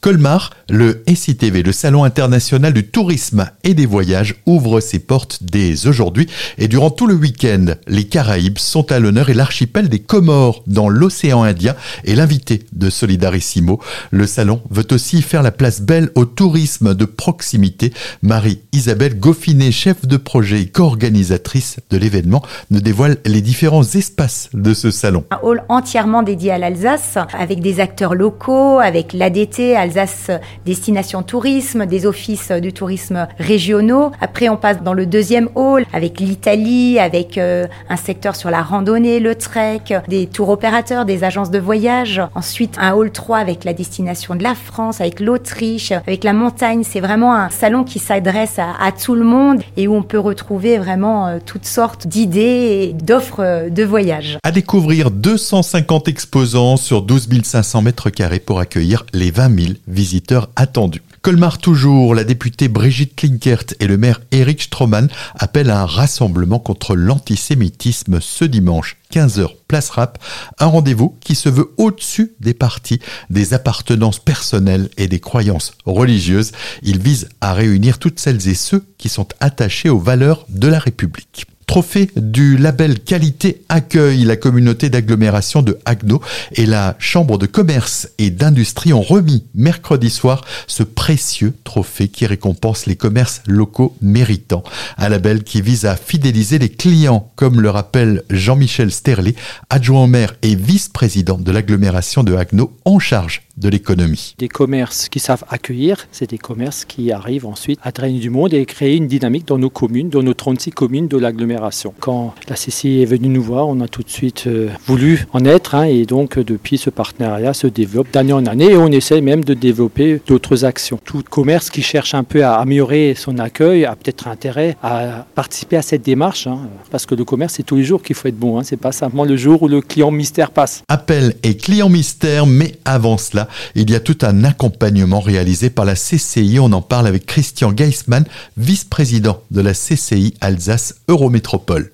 Colmar, le SITV, le Salon international du tourisme et des voyages, ouvre ses portes dès aujourd'hui et durant tout le week-end, les Caraïbes sont à l'honneur et l'archipel des Comores dans l'océan Indien est l'invité de Solidarissimo. Le salon veut aussi faire la place belle au tourisme de proximité. Marie-Isabelle Goffinet, chef de projet et co-organisatrice de l'événement, nous dévoile les différents espaces de ce salon. Un hall entièrement dédié à l'Alsace avec des acteurs locaux, avec l'ADT, Alsace Destination Tourisme, des offices du tourisme régionaux. Après, on passe dans le deuxième hall avec l'Italie, avec euh, un secteur sur la randonnée, le trek, des tours opérateurs, des agences de voyage. Ensuite, un hall 3 avec la destination de la France, avec l'Autriche, avec la montagne. C'est vraiment un salon qui s'adresse à, à, tout le monde et où on peut retrouver vraiment euh, toutes sortes d'idées et d'offres euh, de voyage. À découvrir 250 exposants sur 12 500 mètres carrés pour accueillir les 20 000 visiteurs attendus. Colmar toujours, la députée Brigitte Klinkert et le maire Eric Stroman appellent à un rassemblement contre l'antisémitisme ce dimanche 15h place rap, un rendez-vous qui se veut au-dessus des partis, des appartenances personnelles et des croyances religieuses. Il vise à réunir toutes celles et ceux qui sont attachés aux valeurs de la République. Trophée du label qualité accueil, la communauté d'agglomération de Agno et la Chambre de commerce et d'industrie ont remis mercredi soir ce précieux trophée qui récompense les commerces locaux méritants. Un label qui vise à fidéliser les clients, comme le rappelle Jean-Michel Sterlet, adjoint au maire et vice-président de l'agglomération de Agno en charge de l'économie. Des commerces qui savent accueillir, c'est des commerces qui arrivent ensuite à drainer du monde et créer une dynamique dans nos communes, dans nos 36 communes de l'agglomération. Quand la CCI est venue nous voir, on a tout de suite euh, voulu en être hein, et donc euh, depuis ce partenariat se développe d'année en année et on essaie même de développer d'autres actions. Tout commerce qui cherche un peu à améliorer son accueil a peut-être intérêt à participer à cette démarche hein, parce que le commerce c'est tous les jours qu'il faut être bon, hein, c'est pas simplement le jour où le client mystère passe. Appel et client mystère, mais avant cela, il y a tout un accompagnement réalisé par la CCI. On en parle avec Christian Geismann, vice-président de la CCI Alsace Eurométropole.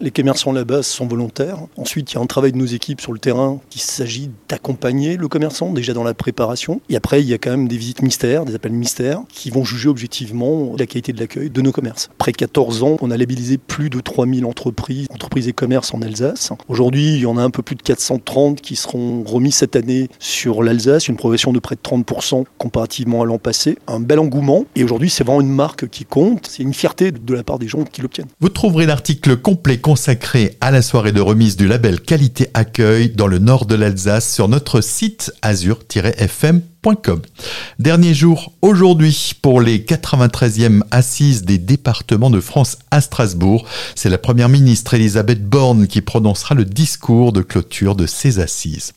Les commerçants là-bas sont volontaires. Ensuite, il y a un travail de nos équipes sur le terrain qui s'agit d'accompagner le commerçant déjà dans la préparation. Et après, il y a quand même des visites mystères, des appels mystères qui vont juger objectivement la qualité de l'accueil de nos commerces. Après 14 ans, on a labellisé plus de 3000 entreprises, entreprises et commerces en Alsace. Aujourd'hui, il y en a un peu plus de 430 qui seront remis cette année sur l'Alsace, une progression de près de 30% comparativement à l'an passé. Un bel engouement. Et aujourd'hui, c'est vraiment une marque qui compte. C'est une fierté de la part des gens qui l'obtiennent. Vous trouverez l'article complet consacré à la soirée de remise du label Qualité Accueil dans le nord de l'Alsace sur notre site azur-fm Dernier jour aujourd'hui pour les 93e assises des départements de France à Strasbourg. C'est la première ministre Elisabeth Borne qui prononcera le discours de clôture de ces assises.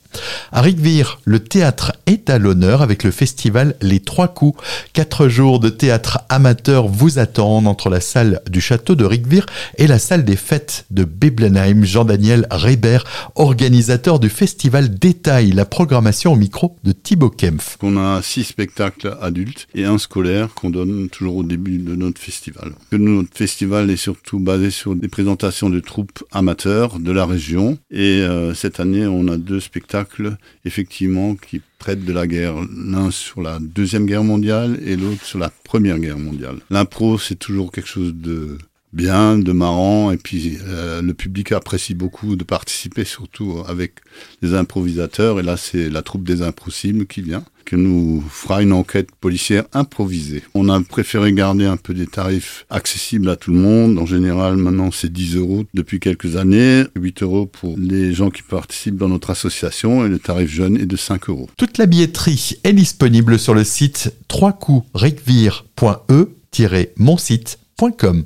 À Rigvire, le théâtre est à l'honneur avec le festival Les Trois Coups. Quatre jours de théâtre amateur vous attendent entre la salle du château de Rigvire et la salle des fêtes de Beblenheim. Jean-Daniel Reber, organisateur du festival, détaille la programmation au micro de Thibaut Kempf. On a six spectacles adultes et un scolaire qu'on donne toujours au début de notre festival. Notre festival est surtout basé sur des présentations de troupes amateurs de la région et euh, cette année on a deux spectacles effectivement qui traitent de la guerre, l'un sur la deuxième guerre mondiale et l'autre sur la première guerre mondiale. L'impro c'est toujours quelque chose de bien, de marrant, et puis euh, le public apprécie beaucoup de participer, surtout avec les improvisateurs. Et là, c'est la troupe des impossibles qui vient, qui nous fera une enquête policière improvisée. On a préféré garder un peu des tarifs accessibles à tout le monde. En général, maintenant, c'est 10 euros depuis quelques années, 8 euros pour les gens qui participent dans notre association, et le tarif jeune est de 5 euros. Toute la billetterie est disponible sur le site 3 coups mon site.com.